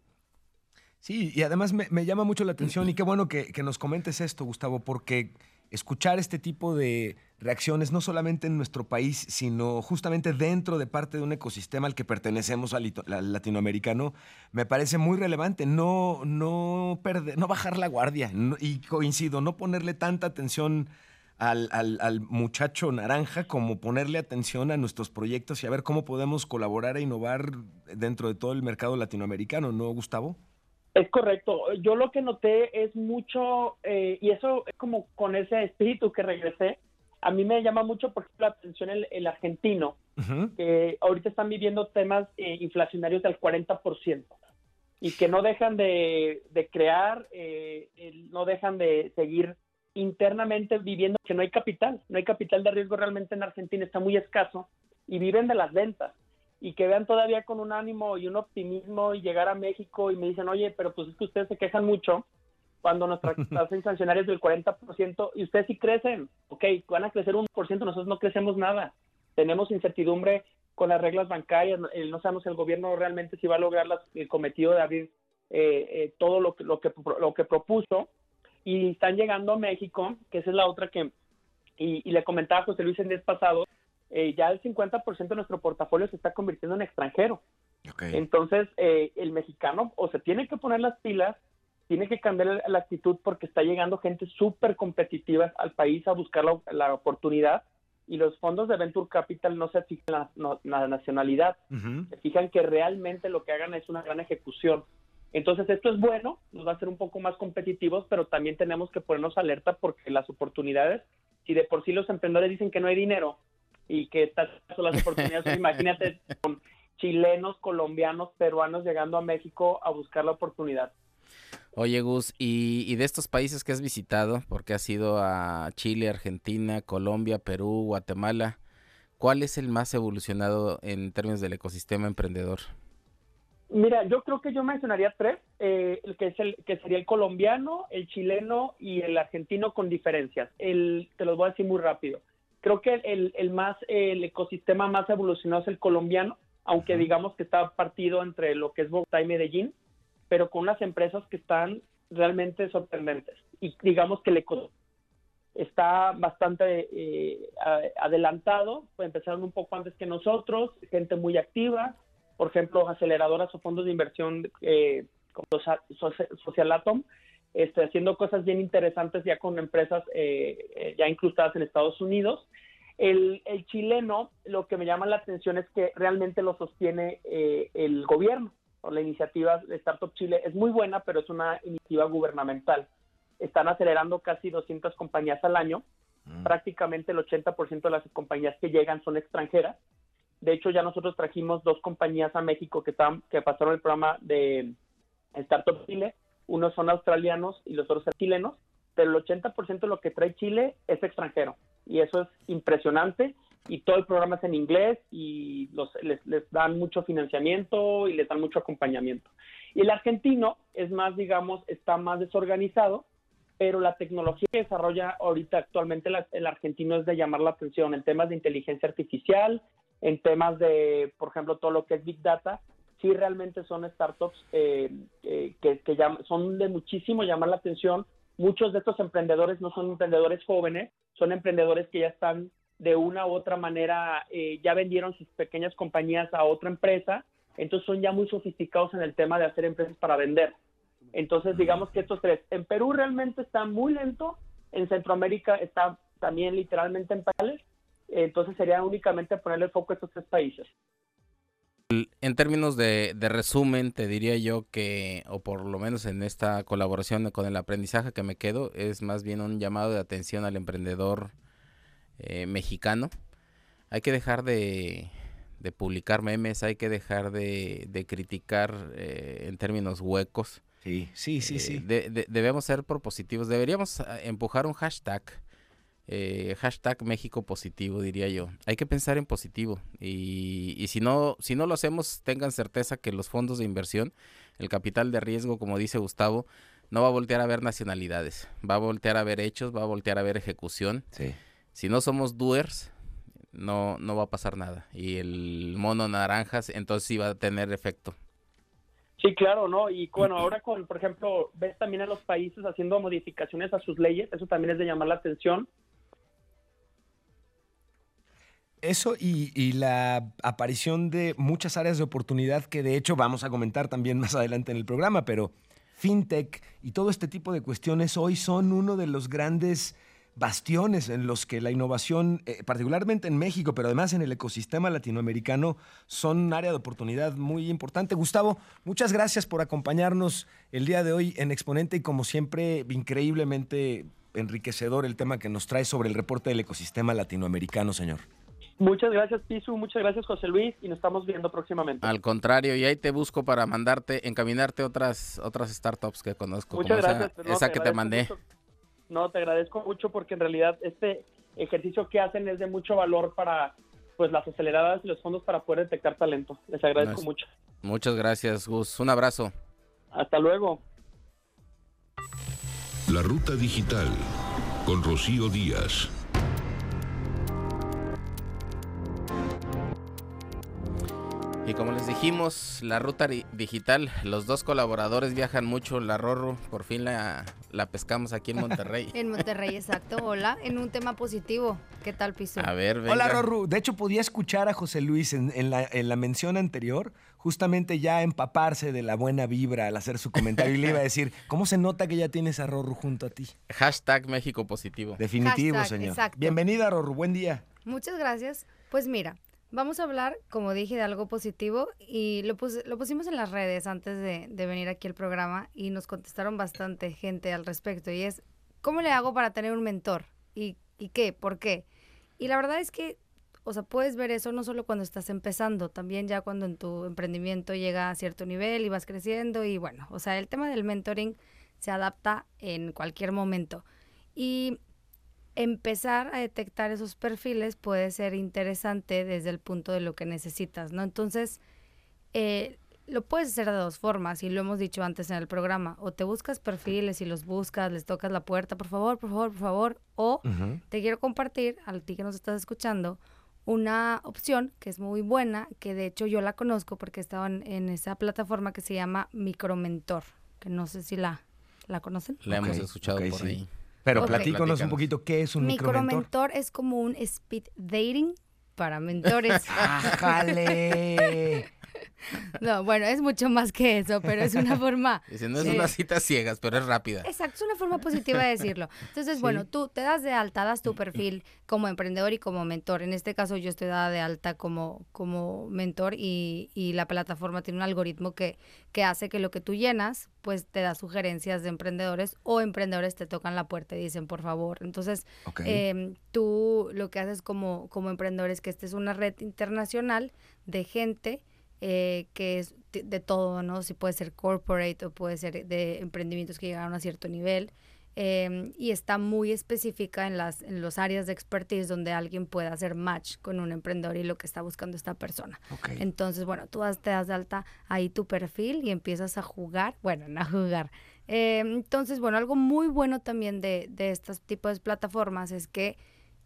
Sí, y además me, me llama mucho la atención y qué bueno que, que nos comentes esto, Gustavo, porque escuchar este tipo de reacciones, no solamente en nuestro país, sino justamente dentro de parte de un ecosistema al que pertenecemos al, latinoamericano, me parece muy relevante. No, no, perder, no bajar la guardia. y coincido, no ponerle tanta atención al, al- al muchacho naranja como ponerle atención a nuestros proyectos y a ver cómo podemos colaborar e innovar dentro de todo el mercado latinoamericano, ¿no, Gustavo? Es correcto. Yo lo que noté es mucho, eh, y eso es como con ese espíritu que regresé, a mí me llama mucho, por ejemplo, la atención el, el argentino, que ahorita están viviendo temas eh, inflacionarios del 40% y que no dejan de, de crear, eh, no dejan de seguir internamente viviendo que no hay capital, no hay capital de riesgo realmente en Argentina, está muy escaso y viven de las ventas. Y que vean todavía con un ánimo y un optimismo y llegar a México y me dicen, oye, pero pues es que ustedes se quejan mucho cuando nuestra *laughs* tasa inflacionaria es del 40% y ustedes sí crecen, ok, van a crecer un por ciento, nosotros no crecemos nada, tenemos incertidumbre con las reglas bancarias, no, eh, sabemos el gobierno realmente si va a lograr las- el cometido de abrir eh, eh, todo lo que, lo, que, lo que propuso. Y están llegando a México, que esa es la otra que, y, y le comentaba a José Luis el mes pasado, eh, ya el 50% de nuestro portafolio se está convirtiendo en extranjero. Entonces, eh, el mexicano o se tiene que poner las pilas, tiene que cambiar la, actitud porque está llegando gente súper competitiva al país a buscar la, la oportunidad y los fondos de Venture Capital no se fijan la, no- la nacionalidad, se fijan que realmente lo que hagan es una gran ejecución. Entonces, esto es bueno, nos va a hacer un poco más competitivos, pero también tenemos que ponernos alerta porque las oportunidades, si de por sí los emprendedores dicen que no hay dinero y que estas son las oportunidades, pues *laughs* imagínate con chilenos, colombianos, peruanos llegando a México a buscar la oportunidad. Oye, Gus, y, y de estos países que has visitado, porque has ido a Chile, Argentina, Colombia, Perú, Guatemala, ¿cuál es el más evolucionado en términos del ecosistema emprendedor? Mira, yo creo que yo mencionaría tres, eh, el que es el que sería el colombiano, el chileno y el argentino con diferencias. El, te los voy a decir muy rápido. Creo que el, el más el ecosistema más evolucionado es el colombiano, aunque digamos que está partido entre lo que es Bogotá y Medellín, pero con unas empresas que están realmente sorprendentes. Y digamos que el ecosistema está bastante eh, adelantado, pues empezaron un poco antes que nosotros, gente muy activa, por ejemplo, aceleradoras o fondos de inversión eh, como Socia- Socia- Social Atom, este, haciendo cosas bien interesantes ya con empresas eh, eh, ya incrustadas en Estados Unidos. El, el chileno, lo que me llama la atención es que realmente lo sostiene eh, el gobierno. O La iniciativa de Startup Chile es muy buena, pero es una iniciativa gubernamental. Están acelerando casi 200 compañías al año. Prácticamente el 80% de las compañías que llegan son extranjeras. De hecho, ya nosotros trajimos dos compañías a México que, estaban, que pasaron el programa de Startup Chile. Unos son australianos y los otros son chilenos, pero el 80% de lo que trae Chile es extranjero. Y eso es impresionante. Y todo el programa es en inglés y los, les, dan mucho financiamiento y les dan mucho acompañamiento. Y el argentino es más, digamos, está más desorganizado, pero la tecnología que desarrolla ahorita actualmente la- el argentino es de llamar la atención en temas de inteligencia artificial, en temas de, por ejemplo, todo lo que es Big Data, sí realmente son startups eh, eh, que, son de muchísimo llamar la atención. Muchos de estos emprendedores no son emprendedores jóvenes, son emprendedores que ya están de una u otra manera, eh, ya vendieron sus pequeñas compañías a otra empresa, entonces son ya muy sofisticados en el tema de hacer empresas para vender. Entonces, digamos que estos tres. En Perú realmente está muy lento, en Centroamérica está también literalmente en pañales, entonces sería únicamente ponerle el foco a estos tres países. En términos de, de resumen, te diría yo que, o por lo menos en esta colaboración con el aprendizaje que me quedo, es más bien un llamado de atención al emprendedor eh, mexicano. Hay que dejar de, de publicar memes, hay que dejar de, de criticar eh, en términos huecos. Sí, sí, sí, Eh, sí. de- de- debemos ser propositivos, deberíamos ah, empujar un hashtag eh, hashtag México positivo, diría yo. Hay que pensar en positivo. Y, y, si, no, si no lo hacemos, tengan certeza que los fondos de inversión, el capital de riesgo, como dice Gustavo, no va a voltear a ver nacionalidades. Va a voltear a ver hechos, va a voltear a ver ejecución. Sí. Si no somos doers, no, no va a pasar nada. Y el mono naranjas, entonces sí va a tener efecto. Sí, claro, ¿no? Y bueno, ahora con, por ejemplo, ves también a los países haciendo modificaciones a sus leyes, eso también es de llamar la atención. Eso y, y, la aparición de muchas áreas de oportunidad que de hecho vamos a comentar también más adelante en el programa, pero fintech y todo este tipo de cuestiones hoy son uno de los grandes bastiones en los que la innovación, eh, particularmente en México, pero además en el ecosistema latinoamericano, son un área de oportunidad muy importante. Gustavo, muchas gracias por acompañarnos el día de hoy en Exponente y como siempre, increíblemente enriquecedor el tema que nos trae sobre el reporte del ecosistema latinoamericano, señor. Muchas gracias, Pisu. Muchas gracias, José Luis. Y nos estamos viendo próximamente. Al contrario, y ahí te busco para mandarte, encaminarte otras otras startups que conozco. Muchas como gracias. Esa, no, esa que te mandé. Mucho. No, te agradezco mucho porque en realidad este ejercicio que hacen es de mucho valor para pues las aceleradas y los fondos para poder detectar talento. Les agradezco mucho. Muchas gracias, Gus. Un abrazo. Hasta luego. La Ruta Digital con Rocío Díaz. Y como les dijimos, la ruta digital, los dos colaboradores viajan mucho, la Rorro, por fin la, la pescamos aquí en Monterrey. *laughs* En Monterrey, exacto. Hola, en un tema positivo. ¿Qué tal, Piso? A ver, venga. Hola, Rorru. De hecho, podía escuchar a José Luis en, en la, en la mención anterior, justamente ya empaparse de la buena vibra al hacer su comentario y le iba a decir, *laughs* ¿cómo se nota que ya tienes a Rorru junto a ti? Hashtag México positivo. Definitivo, Hashtag, señor. exacto. Bienvenida, Rorru. Buen día. Muchas gracias. Pues mira, vamos a hablar, como dije, de algo positivo y lo, pus- lo pusimos en las redes antes de, de venir aquí al programa y nos contestaron bastante gente al respecto y es, ¿cómo le hago para tener un mentor? ¿Y, y qué? ¿Por qué? Y la verdad es que, o sea, puedes ver eso no solo cuando estás empezando, también ya cuando en tu emprendimiento llega a cierto nivel y vas creciendo y bueno, o sea, el tema del mentoring se adapta en cualquier momento. Y empezar a detectar esos perfiles puede ser interesante desde el punto de lo que necesitas, ¿no? Entonces, eh, lo puedes hacer de dos formas y lo hemos dicho antes en el programa. O te buscas perfiles y los buscas, les tocas la puerta, por favor, por favor, por favor. O te quiero compartir, a ti que nos estás escuchando, una opción que es muy buena, que de hecho yo la conozco porque estaba en, en esa plataforma que se llama Micromentor, que no sé si la, la conocen. La hemos ok, por sí. ahí. Pero Ok. platícanos un poquito qué es un micromentor. Micromentor es como un speed dating para mentores. *laughs* ¡Ájale! *laughs* No, bueno, es mucho más que eso, pero es una forma. *laughs* Dice, no es Sí. una cita ciegas, pero es rápida. Exacto, es una forma positiva de decirlo. Entonces, *laughs* bueno, tú te das de alta, das tu perfil como emprendedor y como mentor. En este caso, yo estoy dada de alta como, como mentor y, y la plataforma tiene un algoritmo que, que hace que lo que tú llenas, pues te da sugerencias de emprendedores o emprendedores te tocan la puerta y dicen, por favor. Entonces, em, tú lo que haces como, como emprendedor es que esta es una red internacional de gente eh, que es de, de todo, ¿no? Si puede ser corporate o puede ser de emprendimientos que llegaron a cierto nivel. em, y está muy específica en las en los áreas de expertise donde alguien puede hacer match con un emprendedor y lo que está buscando esta persona. Ok. Entonces, bueno, tú das- te das de alta ahí tu perfil y empiezas a jugar, bueno, no a jugar. Eh, entonces, bueno, algo muy bueno también de, de estos tipos de plataformas es que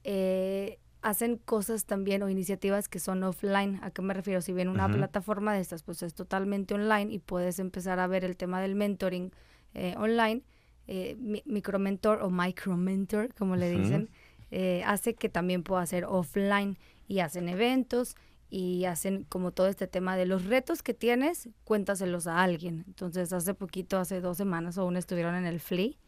eh, hacen cosas también o iniciativas que son offline. ¿A qué me refiero? Si bien una plataforma de estas, pues es totalmente online y puedes empezar a ver el tema del mentoring eh, online, eh, mi- micromentor o micromentor, como le dicen, eh, hace que también pueda ser offline y hacen eventos y hacen como todo este tema de los retos que tienes, cuéntaselos a alguien. Entonces, hace poquito, hace dos semanas aún estuvieron en el FLI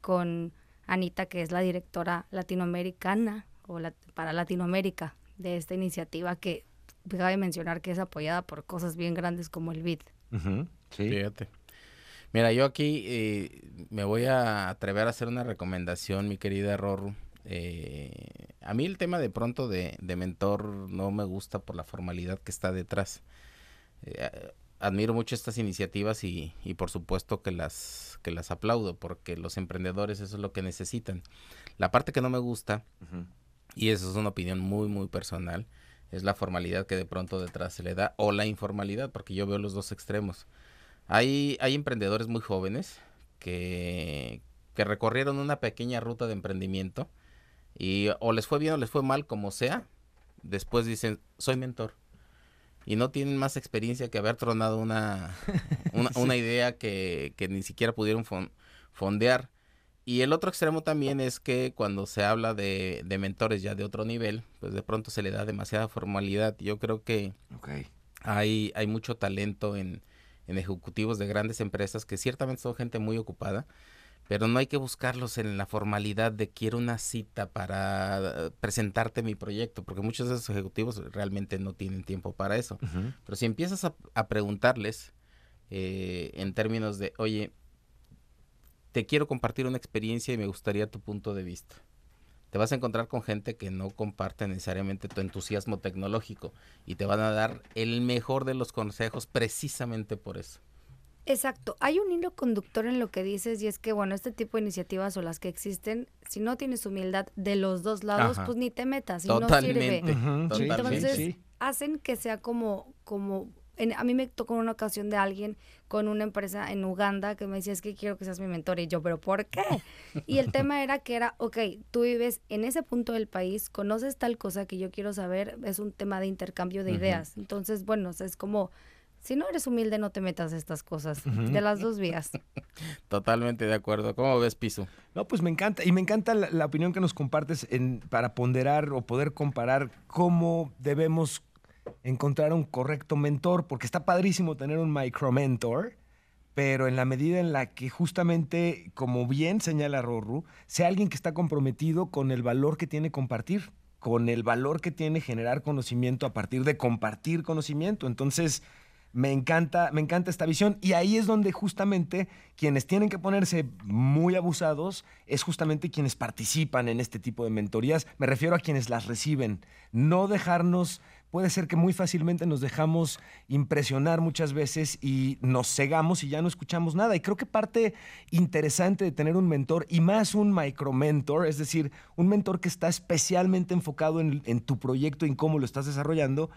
con Anita, que es la directora latinoamericana o la- para Latinoamérica de esta iniciativa que cabe mencionar que es apoyada por cosas bien grandes como el BID. Sí. Fíjate. Mira, yo aquí eh, me voy a atrever a hacer una recomendación, mi querida Rorru. Eh, a mí el tema de pronto de, de mentor no me gusta por la formalidad que está detrás. Eh, admiro mucho estas iniciativas y, y, por supuesto que las, que las aplaudo porque los emprendedores eso es lo que necesitan. La parte que no me gusta, y eso es una opinión muy, muy personal, es la formalidad que de pronto detrás se le da o la informalidad, porque yo veo los dos extremos. Hay, hay emprendedores muy jóvenes que, que recorrieron una pequeña ruta de emprendimiento y o les fue bien o les fue mal, como sea, después dicen, soy mentor. Y no tienen más experiencia que haber tronado una, *laughs* una, idea que, que, ni siquiera pudieron fondear. Y el otro extremo también es que cuando se habla de, de, mentores ya de otro nivel, pues de pronto se le da demasiada formalidad. Yo creo que hay, hay mucho talento en, en ejecutivos de grandes empresas que ciertamente son gente muy ocupada, pero no hay que buscarlos en la formalidad de quiero una cita para presentarte mi proyecto, porque muchos de esos ejecutivos realmente no tienen tiempo para eso. Pero si empiezas a, preguntarles eh, en términos de, oye, te quiero compartir una experiencia y me gustaría tu punto de vista. Te vas a encontrar con gente que no comparte necesariamente tu entusiasmo tecnológico y te van a dar el mejor de los consejos precisamente por eso. Exacto. Hay un hilo conductor en lo que dices y es que, bueno, este tipo de iniciativas o las que existen, si no tienes humildad de los dos lados, pues ni te metas y no sirve. Entonces, hacen que sea como, como a mí me tocó una ocasión de alguien con una empresa en Uganda que me decía, es que quiero que seas mi mentor. Y yo, ¿pero por qué? Y el *laughs* tema era que era, ok, tú vives en ese punto del país, conoces tal cosa que yo quiero saber, es un tema de intercambio de ideas. Entonces, bueno, es como, si no eres humilde, no te metas estas cosas, de las dos vías. *laughs* Totalmente de acuerdo. ¿Cómo ves, Piso? No, pues me encanta. Y me encanta la, la opinión que nos compartes en, para ponderar o poder comparar cómo debemos encontrar un correcto mentor, porque está padrísimo tener un micro mentor, pero en la medida en la que justamente, como bien señala Rorru, sea alguien que está comprometido con el valor que tiene compartir, con el valor que tiene generar conocimiento a partir de compartir conocimiento. Entonces, me encanta, me encanta esta visión y ahí es donde justamente quienes tienen que ponerse muy abusados es justamente quienes participan en este tipo de mentorías. Me refiero a quienes las reciben. No dejarnos puede ser que muy fácilmente nos dejamos impresionar muchas veces y nos cegamos y ya no escuchamos nada. Y creo que parte interesante de tener un mentor y más un micro mentor, es decir, un mentor que está especialmente enfocado en, en tu proyecto y en cómo lo estás desarrollando,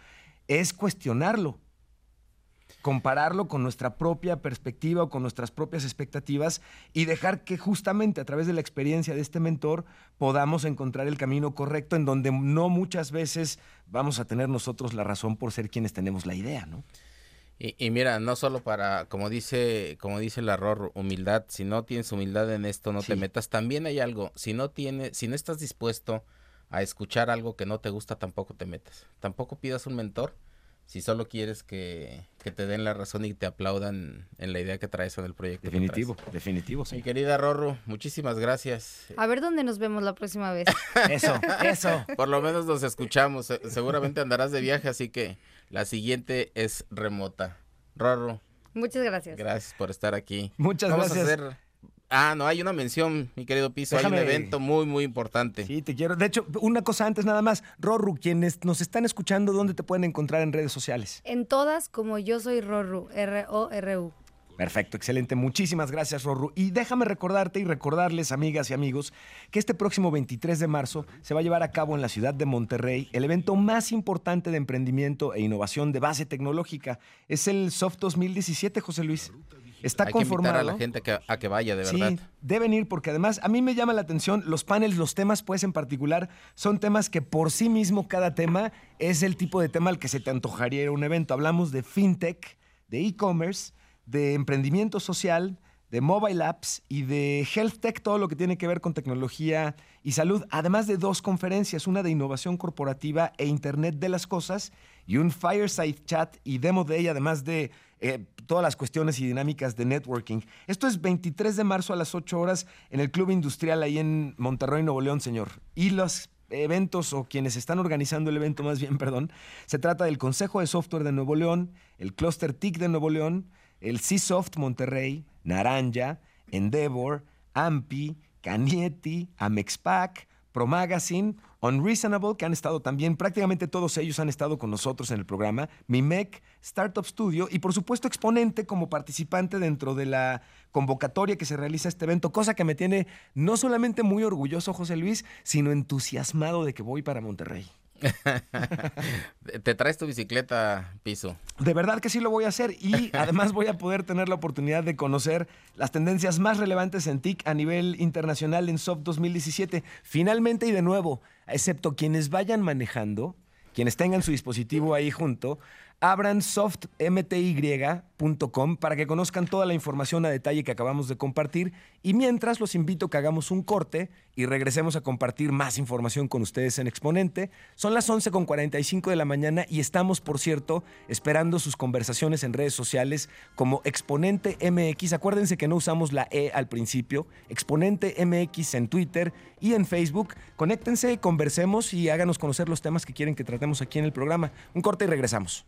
es cuestionarlo compararlo con nuestra propia perspectiva o con nuestras propias expectativas y dejar que justamente a través de la experiencia de este mentor podamos encontrar el camino correcto en donde no muchas veces vamos a tener nosotros la razón por ser quienes tenemos la idea, ¿no? Y, mira, no solo para, como dice, como dice el error, humildad, si no tienes humildad en esto, no te metas. También hay algo, si no tienes, si no estás dispuesto a escuchar algo que no te gusta, tampoco te metas. Tampoco pidas un mentor si solo quieres que, te den la razón y te aplaudan en la idea que traes en el proyecto. Definitivo, definitivo, sí. Mi querida Rorro, muchísimas gracias. A ver dónde nos vemos la próxima vez. *laughs* eso, eso. Por lo menos nos escuchamos. Seguramente andarás de viaje, así que la siguiente es remota. Rorro. Muchas gracias. Gracias por estar aquí. Muchas Vamos gracias. A hacer Ah, no, hay una mención, mi querido Piso. Hay un evento muy, muy importante. Sí, te quiero. De hecho, una cosa antes nada más. Rorru, quienes nos están escuchando, ¿dónde te pueden encontrar en redes sociales? En todas, como yo soy Rorru, R-O-R-U. Perfecto, excelente. Muchísimas gracias, Rorru. Y déjame recordarte y recordarles, amigas y amigos, que este próximo 23 de marzo se va a llevar a cabo en la ciudad de Monterrey el evento más importante de emprendimiento e innovación de base tecnológica. Es el Soft 2017, José Luis. Está Hay conformado. Que a la gente a que vaya, de verdad. Sí, deben ir porque además a mí me llama la atención los paneles, los temas, pues en particular, son temas que por sí mismo cada tema es el tipo de tema al que se te antojaría ir a un evento. Hablamos de fintech, de e-commerce, de emprendimiento social, de mobile apps y de health tech, todo lo que tiene que ver con tecnología y salud, además de dos conferencias, una de innovación corporativa e Internet de las Cosas y un fireside chat y demo day, además de eh, todas las cuestiones y dinámicas de networking. Esto es 23 de marzo a las 8 horas en el Club Industrial ahí en Monterrey, Nuevo León, señor. Y los eventos o quienes están organizando el evento más bien, *laughs* perdón, se trata del Consejo de Software de Nuevo León, el Cluster TIC de Nuevo León, el C-Soft Monterrey, Naranja, Endeavor, AMPI, Canieti, Amexpac, Pro Magazine, Unreasonable, que han estado también, prácticamente todos ellos han estado con nosotros en el programa, Mimec, Startup Studio y por supuesto Exponente como participante dentro de la convocatoria que se realiza este evento, cosa que me tiene no solamente muy orgulloso José Luis, sino entusiasmado de que voy para Monterrey. *laughs* ¿Te traes tu bicicleta, Piso? De verdad que sí lo voy a hacer y *laughs* además voy a poder tener la oportunidad de conocer las tendencias más relevantes en TIC a nivel internacional en SOP 2017. Finalmente y de nuevo, excepto quienes vayan manejando, quienes tengan su dispositivo ahí junto, abran softmty.com para que conozcan toda la información a detalle que acabamos de compartir y mientras los invito a que hagamos un corte y regresemos a compartir más información con ustedes en Exponente. Son las 11.45 de la mañana y estamos, por cierto, esperando sus conversaciones en redes sociales como Exponente MX. Acuérdense que no usamos la E al principio. Exponente MX en Twitter y en Facebook. Conéctense, conversemos y háganos conocer los temas que quieren que tratemos aquí en el programa. Un corte y regresamos.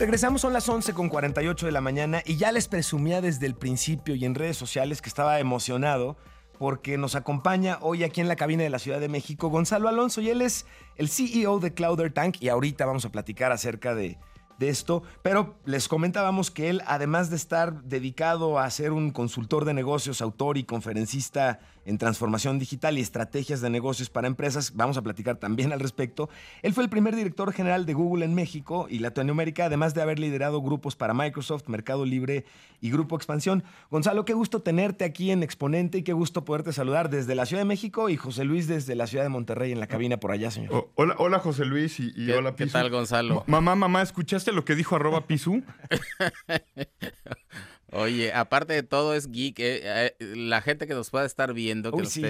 Regresamos, son las 11 con 48 de la mañana y ya les presumía desde el principio y en redes sociales que estaba emocionado porque nos acompaña hoy aquí en la cabina de la Ciudad de México Gonzalo Alonso y él es el CEO de Clouder Tank y ahorita vamos a platicar acerca de, de esto, pero les comentábamos que él, además de estar dedicado a ser un consultor de negocios, autor y conferencista en transformación digital y estrategias de negocios para empresas, vamos a platicar también al respecto, él fue el primer director general de Google en México y Latinoamérica, además de haber liderado grupos para Microsoft, Mercado Libre y Grupo Expansión. Gonzalo, qué gusto tenerte aquí en Exponente y qué gusto poderte saludar desde la Ciudad de México y José Luis desde la Ciudad de Monterrey en la cabina por allá, señor. Oh, hola, hola José Luis y, y ¿Qué, hola ¿Qué Pisu. tal, Gonzalo? Ma- Mamá, mamá, ¿escuchaste lo que dijo arroba Pisu? *laughs* Oye, aparte de todo es geek. eh, eh, la gente que nos pueda estar viendo, que Uy, nos sí.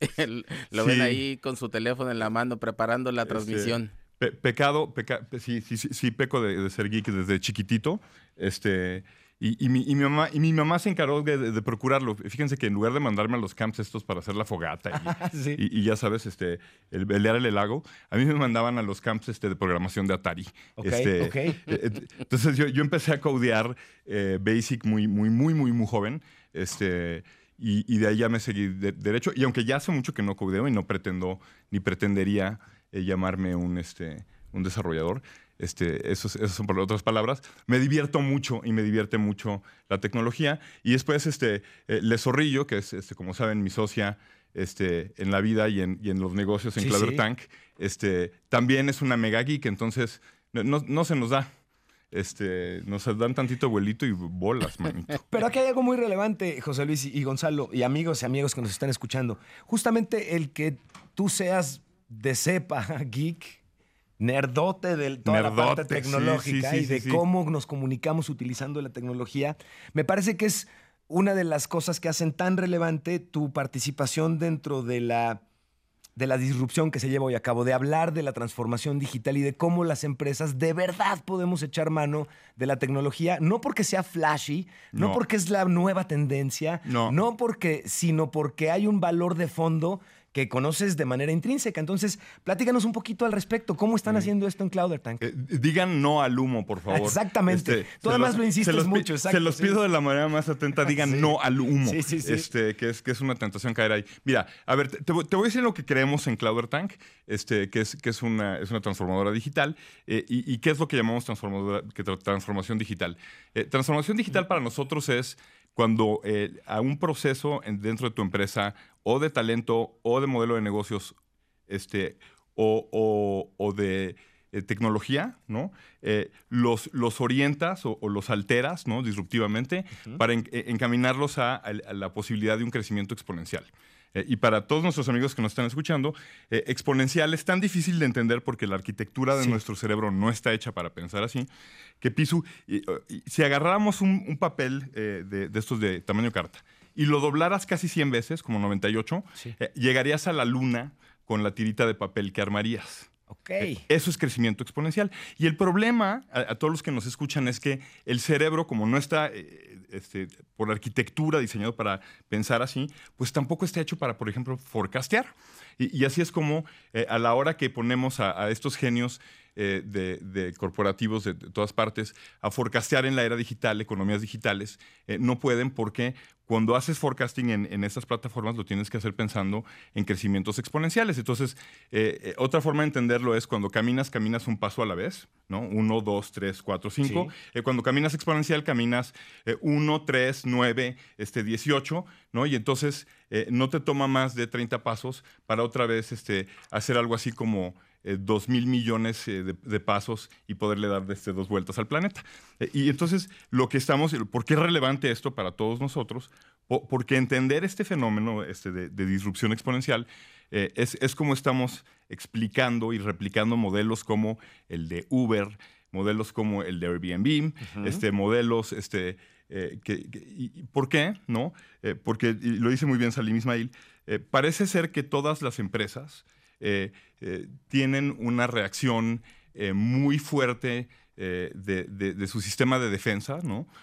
*laughs* lo ven Sí. ahí con su teléfono en la mano preparando la Este, transmisión. Pe- pecado, peca- pe- sí, sí, sí, sí, peco de, de ser geek desde chiquitito. Este, y, y mi, y mi mamá, y mi mamá se encargó de, procurarlo. Fíjense que en lugar de mandarme a los camps estos para hacer la fogata y, *laughs* Sí. y- y ya sabes, este, el pelear el lago, a mí me mandaban a los camps este, de programación de Atari. Ok, Este, eh, eh, Entonces yo, yo empecé a codear eh, Basic muy, muy, muy, muy, muy joven. Este, y, y de ahí ya me seguí de- derecho. Y aunque ya hace mucho que no codeo y no pretendo ni pretendería eh, llamarme un, este, un desarrollador, este, esos, son por otras palabras, me divierto mucho y me divierte mucho la tecnología. Y después, este, eh, Le Zorrillo, que es, este, como saben, mi socia este, en la vida y en, y en los negocios en Sí. Tank, este, también es una mega geek, entonces no, no- no se nos da. Este, nos dan tantito vuelito y bolas, manito. *laughs* Pero aquí hay algo muy relevante, José Luis y Gonzalo, y amigos y amigos que nos están escuchando. Justamente el que tú seas de cepa, *laughs* geek, nerdote de toda la parte sí, tecnológica sí, sí, y de cómo nos comunicamos utilizando la tecnología, me parece que es una de las cosas que hacen tan relevante tu participación dentro de la de la disrupción que se lleva hoy a cabo, de hablar de la transformación digital y de cómo las empresas de verdad podemos echar mano de la tecnología, no porque sea flashy, no, No. porque es la nueva tendencia, No. porque, sino porque hay un valor de fondo que conoces de manera intrínseca. Entonces, platícanos un poquito al respecto. ¿Cómo están haciendo esto en Clouder Tank? Eh, digan no al humo, por favor. Este, Exactamente. Tú se además los- lo insistes los mucho, exacto, Se los sí. pido de la manera más atenta, digan Sí. no al humo. Sí, sí, sí. Este, que, es, que es una tentación caer ahí. Mira, a ver, te, te voy a decir lo que creemos en Clouder Tank, este, que, es, que es, una, es una transformadora digital. eh, y, y qué es lo que llamamos transformadora, que tra- transformación digital? Eh, transformación digital para nosotros es cuando eh, a un proceso en- dentro de tu empresa o de talento o de modelo de negocios este, o, o- o de eh, tecnología, ¿no? Eh, los, los orientas o, o los alteras, ¿no? Disruptivamente, para en- encaminarlos a, a la posibilidad de un crecimiento exponencial. Eh, y para todos nuestros amigos que nos están escuchando, eh, exponencial es tan difícil de entender porque la arquitectura de Sí. nuestro cerebro no está hecha para pensar así, que Pisu, y, y si agarráramos un, un papel eh, de, de estos de tamaño carta y lo doblaras casi 100 veces, como 98, Sí. llegarías a la luna con la tirita de papel que armarías. Eh, Eso es crecimiento exponencial. Y el problema a, todos los que nos escuchan es que el cerebro, como no está eh, este, por arquitectura diseñado para pensar así, pues tampoco está hecho para, por ejemplo, forecastear. Y, así es como eh, a la hora que ponemos a estos genios eh, de, corporativos de, todas partes a forecastear en la era digital, economías digitales, eh, no pueden porque cuando haces forecasting en, estas plataformas lo tienes que hacer pensando en crecimientos exponenciales. Entonces, eh, otra forma de entenderlo es cuando caminas, caminas un paso a la vez, ¿no? Uno, dos, tres, cuatro, cinco. cuando caminas exponencial, caminas uno, tres, nueve, este, dieciocho, ¿no? Y entonces no te toma más de 30 pasos para otra vez este, hacer algo así como eh, dos mil millones eh, de, pasos y poderle dar este, dos vueltas al planeta. Eh, y entonces, lo que estamos, ¿por qué es relevante esto para todos nosotros? porque entender este fenómeno este, de, disrupción exponencial es, es como estamos explicando y replicando modelos como el de Uber, modelos como el de Airbnb, este, modelos este, que, ¿Por qué? ¿No? porque, lo dice muy bien Salim Ismail, parece ser que todas las empresas eh, eh, tienen una reacción eh, muy fuerte de, su sistema de defensa.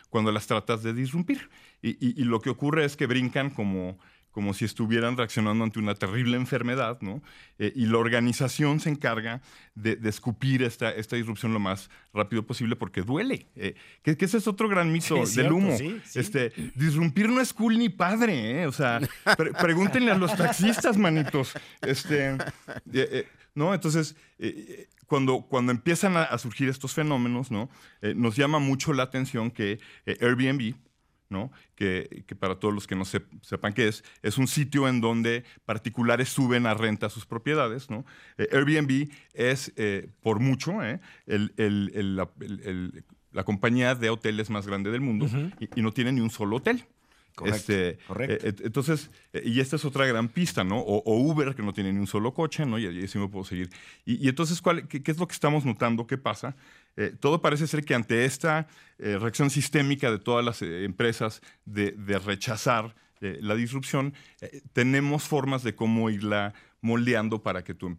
Cuando las tratas de disrumpir. Y, lo que ocurre es que brincan como, como si estuvieran reaccionando ante una terrible enfermedad, ¿no? y la organización se encarga de, escupir esta, esta disrupción lo más rápido posible porque duele. que, ese es otro gran mito *laughs* del humo. Este, disrumpir no es cool ni padre, O sea, pregúntenle a los taxistas, manitos. Este, ¿no? Entonces, eh, cuando, cuando empiezan a, surgir estos fenómenos, ¿no? Eh, nos llama mucho la atención que eh, Airbnb, ¿no? Que, para todos los que no sepan qué es, es un sitio en donde particulares suben a renta sus propiedades. ¿no? Airbnb es, por mucho, la, compañía de hoteles más grande del mundo y, no tiene ni un solo hotel. Correcto, este, correcto. Eh, entonces, eh, y esta es otra gran pista, ¿no? O, Uber, que no tiene ni un solo coche, ¿no? Y, así me puedo seguir. Y, entonces, ¿cuál, qué, es lo que estamos notando? ¿Qué pasa? Eh, todo parece ser que ante esta reacción sistémica de todas las empresas de, rechazar la disrupción, tenemos formas de cómo irla moldeando para que, tú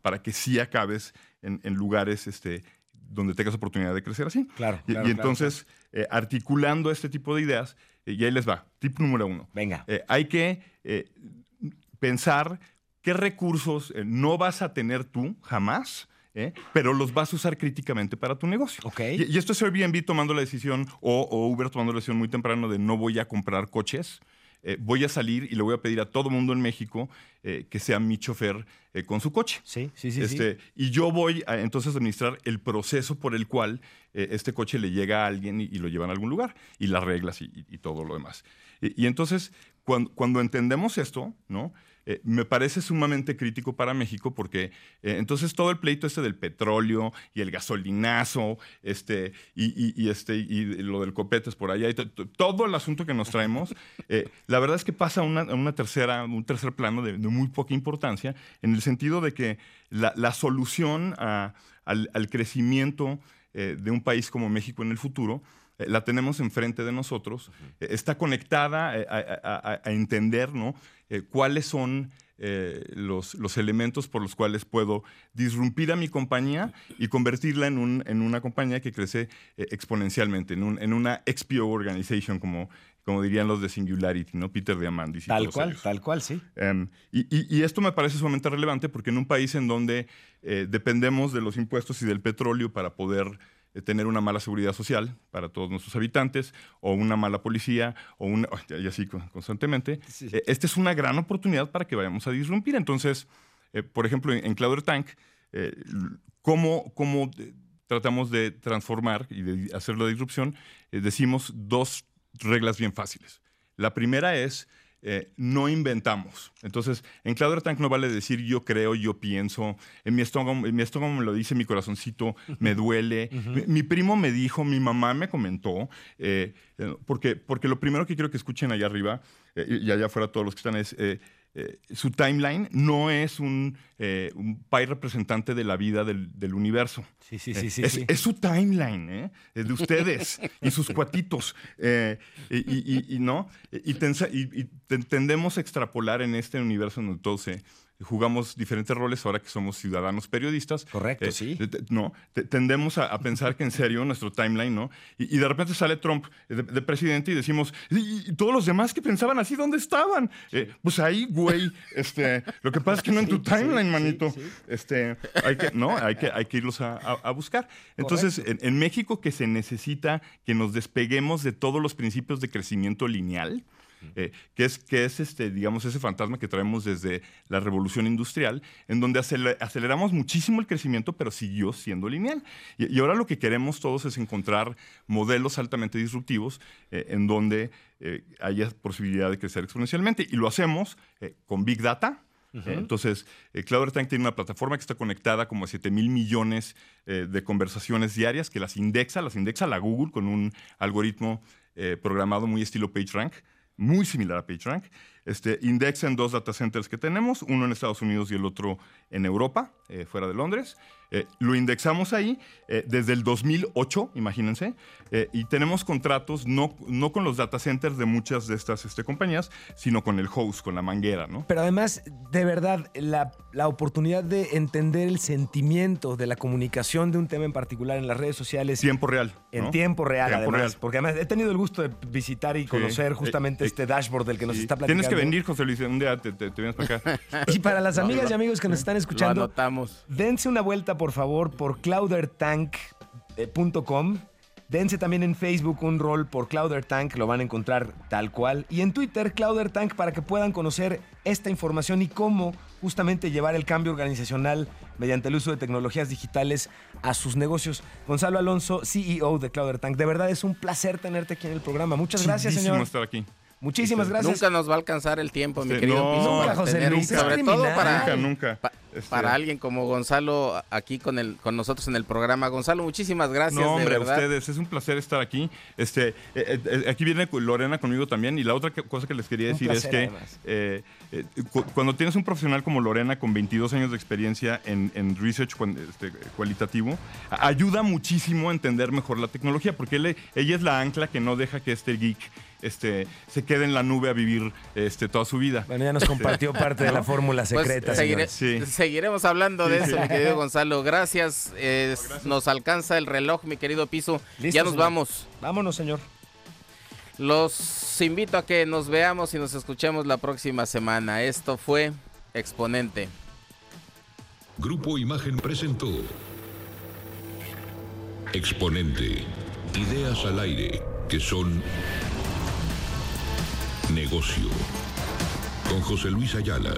para que sí acabes en, lugares este, donde tengas oportunidad de crecer así. Claro. Y, y entonces, articulando este tipo de ideas, eh, y ahí les va. Tip número uno. Venga. Eh, hay que eh, pensar qué recursos no vas a tener tú jamás. pero los vas a usar críticamente para tu negocio. Okay. Y, esto es Airbnb tomando la decisión o, o, Uber tomando la decisión muy temprano de no voy a comprar coches, eh, voy a salir y le voy a pedir a todo mundo en México eh, que sea mi chofer eh, con su coche. Sí, sí, sí, este, Y yo voy a, entonces a administrar el proceso por el cual este coche le llega a alguien y, lo llevan a algún lugar, y las reglas y, todo lo demás. Y, entonces, cuando, cuando entendemos esto, ¿no? Eh, me parece sumamente crítico para México porque eh, entonces todo el pleito este del petróleo y el gasolinazo este, y, este, y lo del copetes por allá, y todo el asunto que nos traemos, eh, la verdad es que pasa a una, tercera, un tercer plano de, muy poca importancia en el sentido de que la, solución al, crecimiento de un país como México en el futuro la tenemos enfrente de nosotros, está conectada a, a entender ¿no? Eh, cuáles son eh, los, los, elementos por los cuales puedo disrumpir a mi compañía y convertirla en, un, en una compañía que crece eh, exponencialmente, en, un, en, una XPO organization, como, como dirían los de Singularity, ¿no? Peter Diamandis. Y tal cual, tal cual, sí. Em, y, y, y, esto me parece sumamente relevante porque en un país en donde dependemos de los impuestos y del petróleo para poder tener una mala seguridad social para todos nuestros habitantes, o una mala policía, o una, y así constantemente. Eh, esta es una gran oportunidad para que vayamos a disrumpir. Entonces, eh, por ejemplo, en, Cloud Tank, eh, ¿cómo, ¿cómo, tratamos de transformar y de hacer la disrupción? decimos dos reglas bien fáciles. La primera es eh, no inventamos. Entonces, en Cloud Tank no vale decir yo creo, yo pienso, en mi estómago, en mi estómago me lo dice, mi corazoncito me duele. mi, primo me dijo, mi mamá me comentó, eh, eh, porque, porque lo primero que quiero que escuchen allá arriba y allá afuera todos los que están es eh, su timeline no es un, eh, un pie representante de la vida del, universo. Sí, sí, sí. sí, es, es, su timeline, ¿eh? de ustedes *laughs* y sus cuatitos. y, y, ¿no? y, tendemos a extrapolar en este universo donde todo se, jugamos diferentes roles ahora que somos ciudadanos periodistas. Correcto, Eh, sí. no, te- tendemos a, a pensar que en serio nuestro timeline, ¿no? Y, y de repente sale Trump de, de presidente y decimos, ¿y, y todos los demás que pensaban así, dónde estaban? Eh, pues ahí, güey. Este, lo que pasa es que no en tu timeline, manito. Este, hay que, no, hay que, hay que irlos a, a- a buscar. Entonces, en, en México que se necesita que nos despeguemos de todos los principios de crecimiento lineal. Eh, que es, que es este, digamos, ese fantasma que traemos desde la revolución industrial, en donde acele- aceleramos muchísimo el crecimiento, pero siguió siendo lineal. Y, y ahora lo que queremos todos es encontrar modelos altamente disruptivos eh, en donde eh, haya posibilidad de crecer exponencialmente. Y lo hacemos eh, con Big Data, ¿eh? Entonces, eh, CloudAirTank tiene una plataforma que está conectada como a 7 mil millones eh, de conversaciones diarias que las indexa, las indexa la Google con un algoritmo eh, programado muy estilo PageRank, muy similar a PageRank. Este, indexa en dos data centers que tenemos, uno en Estados Unidos y el otro en Europa, eh, fuera de Londres. Eh, lo indexamos ahí eh, desde el 2008, imagínense, eh, y tenemos contratos no, no con los data centers de muchas de estas este, compañías, sino con el host, con la manguera, ¿no? Pero además, de verdad, la, la oportunidad de entender el sentimiento de la comunicación de un tema en particular en las redes sociales Tiempo real. en ¿no? tiempo real, Tiempo además. real. Porque además he tenido el gusto de visitar y conocer justamente eh, este dashboard del que nos está platicando. Tienes que venir, José Luis, un día te, te- te vienes para acá. *laughs* Y para las amigas y amigos que nos están Lo escuchando, anotamos. dense una vuelta, por favor, por cloudertank.com. Dense también en Facebook un rol por ClouderTank, lo van a encontrar tal cual. Y en Twitter, ClouderTank, para que puedan conocer esta información y cómo justamente llevar el cambio organizacional mediante el uso de tecnologías digitales a sus negocios. Gonzalo Alonso, CEO de ClouderTank. De verdad es un placer tenerte aquí en el programa. Muchas gracias, señor. estar aquí. Muchísimas gracias. Nunca nos va a alcanzar el tiempo, mi Sí, querido no, Piso, para José tener- Luis, sobre todo para, Nunca, nunca. pa- Este, para alguien como Gonzalo aquí con el con nosotros en el programa. Gonzalo, muchísimas gracias, No, hombre, de a ustedes, es un placer estar aquí. Este, eh, eh, aquí viene Lorena conmigo también. Y la otra que- cosa que les quería decir placer, es que eh, eh, cu- cuando tienes un profesional como Lorena con 22 años de experiencia en, en research este, cualitativo, ayuda muchísimo a entender mejor la tecnología, porque él- ella es la ancla que no deja que este geek este, se quede en la nube a vivir este, toda su vida. Bueno, ya nos compartió parte de la fórmula Pues, secreta, seguire-. Sí. Seguiremos hablando de Sí, eso, sí. mi *laughs* querido Gonzalo. Gracias. eh, Nos alcanza el reloj, mi querido Piso. Listo, ya nos señor. vamos. Vámonos, señor. Los invito a que nos veamos y nos escuchemos la próxima semana. Esto fue Exponente. Grupo Imagen presentó Exponente. Ideas al aire que son negocio. Con José Luis Ayala.